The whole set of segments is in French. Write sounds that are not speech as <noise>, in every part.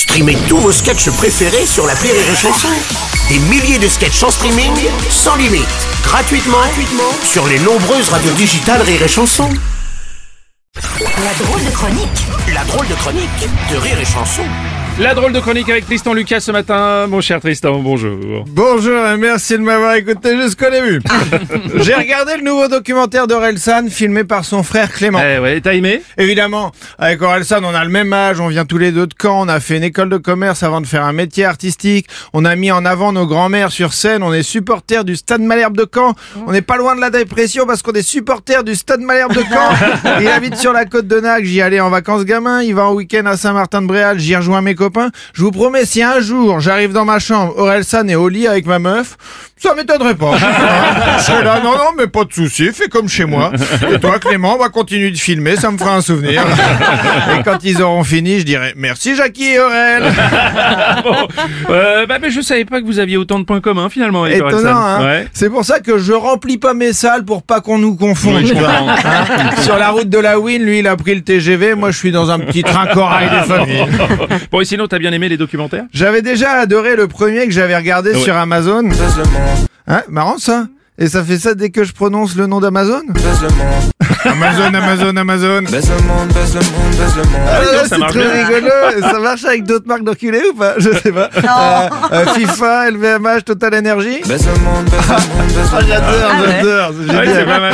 Streamez tous vos sketchs préférés sur la Rire et Chanson. Des milliers de sketchs en streaming, sans limite, gratuitement, gratuitement sur les nombreuses radios digitales Rire et Chanson. La drôle de chronique La drôle de chronique de Rire et Chanson. La drôle de chronique avec Tristan Lucas ce matin. Mon cher Tristan, bonjour. Bonjour et merci de m'avoir écouté jusqu'au début. <laughs> J'ai regardé le nouveau documentaire d'Orelsan filmé par son frère Clément. Eh ouais, t'as aimé? Évidemment, avec Orelsan, on a le même âge, on vient tous les deux de Caen, on a fait une école de commerce avant de faire un métier artistique, on a mis en avant nos grands-mères sur scène, on est supporters du Stade Malherbe de Caen, on n'est pas loin de la dépression parce qu'on est supporters du Stade Malherbe de Caen. <laughs> Il habite sur la côte de Nac, j'y allais en vacances gamin, il va en week-end à Saint-Martin-de-Bréal, j'y rejoins mes copains. Je vous promets, si un jour j'arrive dans ma chambre, Orelsan est au lit avec ma meuf, ça m'étonnerait pas. <laughs> Je serais là, non, non, mais pas de souci, fais comme chez moi. Et toi, Clément, on va continuer de filmer, ça me fera un souvenir. Et quand ils auront fini, je dirai merci Jackie et Aurel. <laughs> Bon, euh, bah, mais je savais pas que vous aviez autant de points communs finalement avec. Étonnant, hein Ouais. C'est pour ça que je remplis pas mes salles pour pas qu'on nous confonde. Oui. Hein Sur la route de la Win, lui, il a pris le TGV, moi, je suis dans un petit train corail des familles. <laughs> Bon, et sinon, t'as bien aimé les documentaires? J'avais déjà adoré le premier que j'avais regardé sur Amazon. Hein, marrant ça. Et ça fait ça dès que je prononce le nom d'Amazon Amazon, Amazon, Amazon. Ah, non, ça c'est marche très bien. rigolo. Ça marche avec d'autres marques d'enculés ou pas? Je sais pas. <laughs> Euh, euh, FIFA, LVMH, Total Energy. Ah, j'adore, Ah ouais. j'adore. c'est Ouais, génial. c'est mal.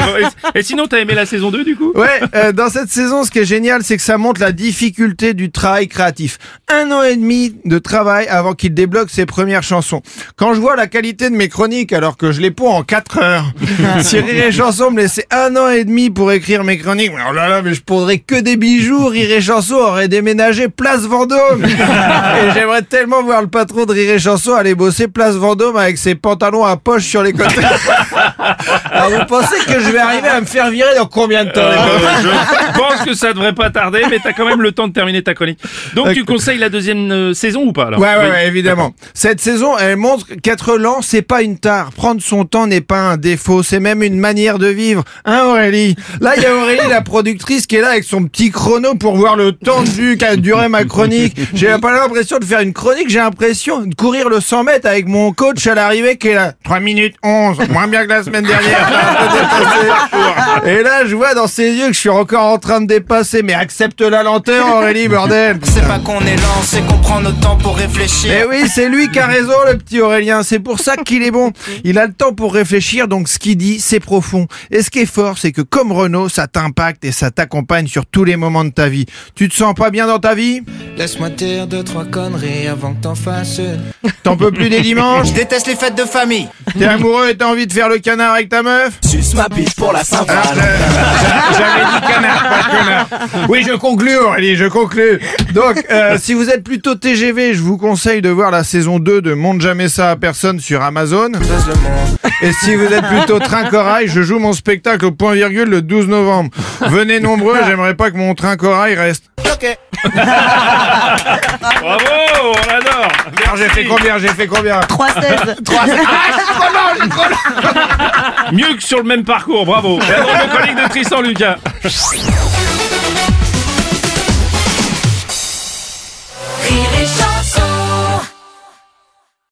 Et, et sinon, t'as aimé la saison 2 du coup? Ouais, euh, dans cette saison, ce qui est génial, c'est que ça montre la difficulté du travail créatif. Un an et demi de travail avant qu'il débloque ses premières chansons. Quand je vois la qualité de mes chroniques, alors que je les ponds en 4 heures, <laughs> si Rire et Chanson me laissait un an et demi pour écrire mes chroniques, oh là là, mais je pondrais que des bijoux. Rire et Chanson aurait déménagé Place Vendôme. <laughs> et j'aimerais tellement voir le patron de Rire et Chanson aller bosser Place Vendôme avec ses pantalons à poche sur les côtés. <laughs> alors vous pensez que je vais arriver à me faire virer dans combien de temps gars Je pense que ça devrait pas tarder, mais t'as quand même le temps de terminer ta chronique. Donc, tu conseilles la deuxième euh, saison ou pas alors Ouais, ouais, évidemment. Cette saison, elle montre qu'être lent, c'est pas une tare. Prendre son temps n'est pas un défaut, c'est même une manière de vivre. Hein, Aurélie? Là, il y a Aurélie, la productrice, qui est là avec son petit chrono pour voir le temps de vue qu'a duré ma chronique. J'ai pas l'impression de faire une chronique, j'ai l'impression de courir le 100 mètres avec mon coach à l'arrivée qui est là. 3 minutes 11, moins bien que la semaine dernière. <laughs> Et là, je vois dans ses yeux que je suis encore en train de dépasser. Mais accepte la lenteur, Aurélie, bordel C'est pas qu'on est lent, c'est qu'on prend notre temps pour réfléchir. Eh oui, c'est lui qui a raison, le petit Aurélien. C'est pour ça qu'il est bon. Il a le temps pour réfléchir, donc ce qu'il dit, c'est profond. Et ce qui est fort, c'est que comme Renault, ça t'impacte et ça t'accompagne sur tous les moments de ta vie. Tu te sens pas bien dans ta vie? Laisse-moi dire deux, trois conneries avant que t'en fasses une. T'en peux plus des dimanches <laughs> Je déteste les fêtes de famille. T'es amoureux et t'as envie de faire le canard avec ta meuf Suce ma bite pour la saint Alors, euh, J'avais dit canard, pas connard. Oui, je conclus, Aurélie, je conclus. Donc, euh, si vous êtes plutôt TGV, je vous conseille de voir la saison 2 de Monte jamais ça à personne sur Amazon. Et si vous êtes plutôt train corail, je joue mon spectacle au point virgule le 12 novembre. Venez nombreux, j'aimerais pas que mon train corail reste. Ok. <laughs> Bravo, on l'adore. Alors j'ai fait combien J'ai fait combien 3-16 <laughs> Mieux que sur le même parcours, bravo. Drôle de chronique de Tristan Lucas.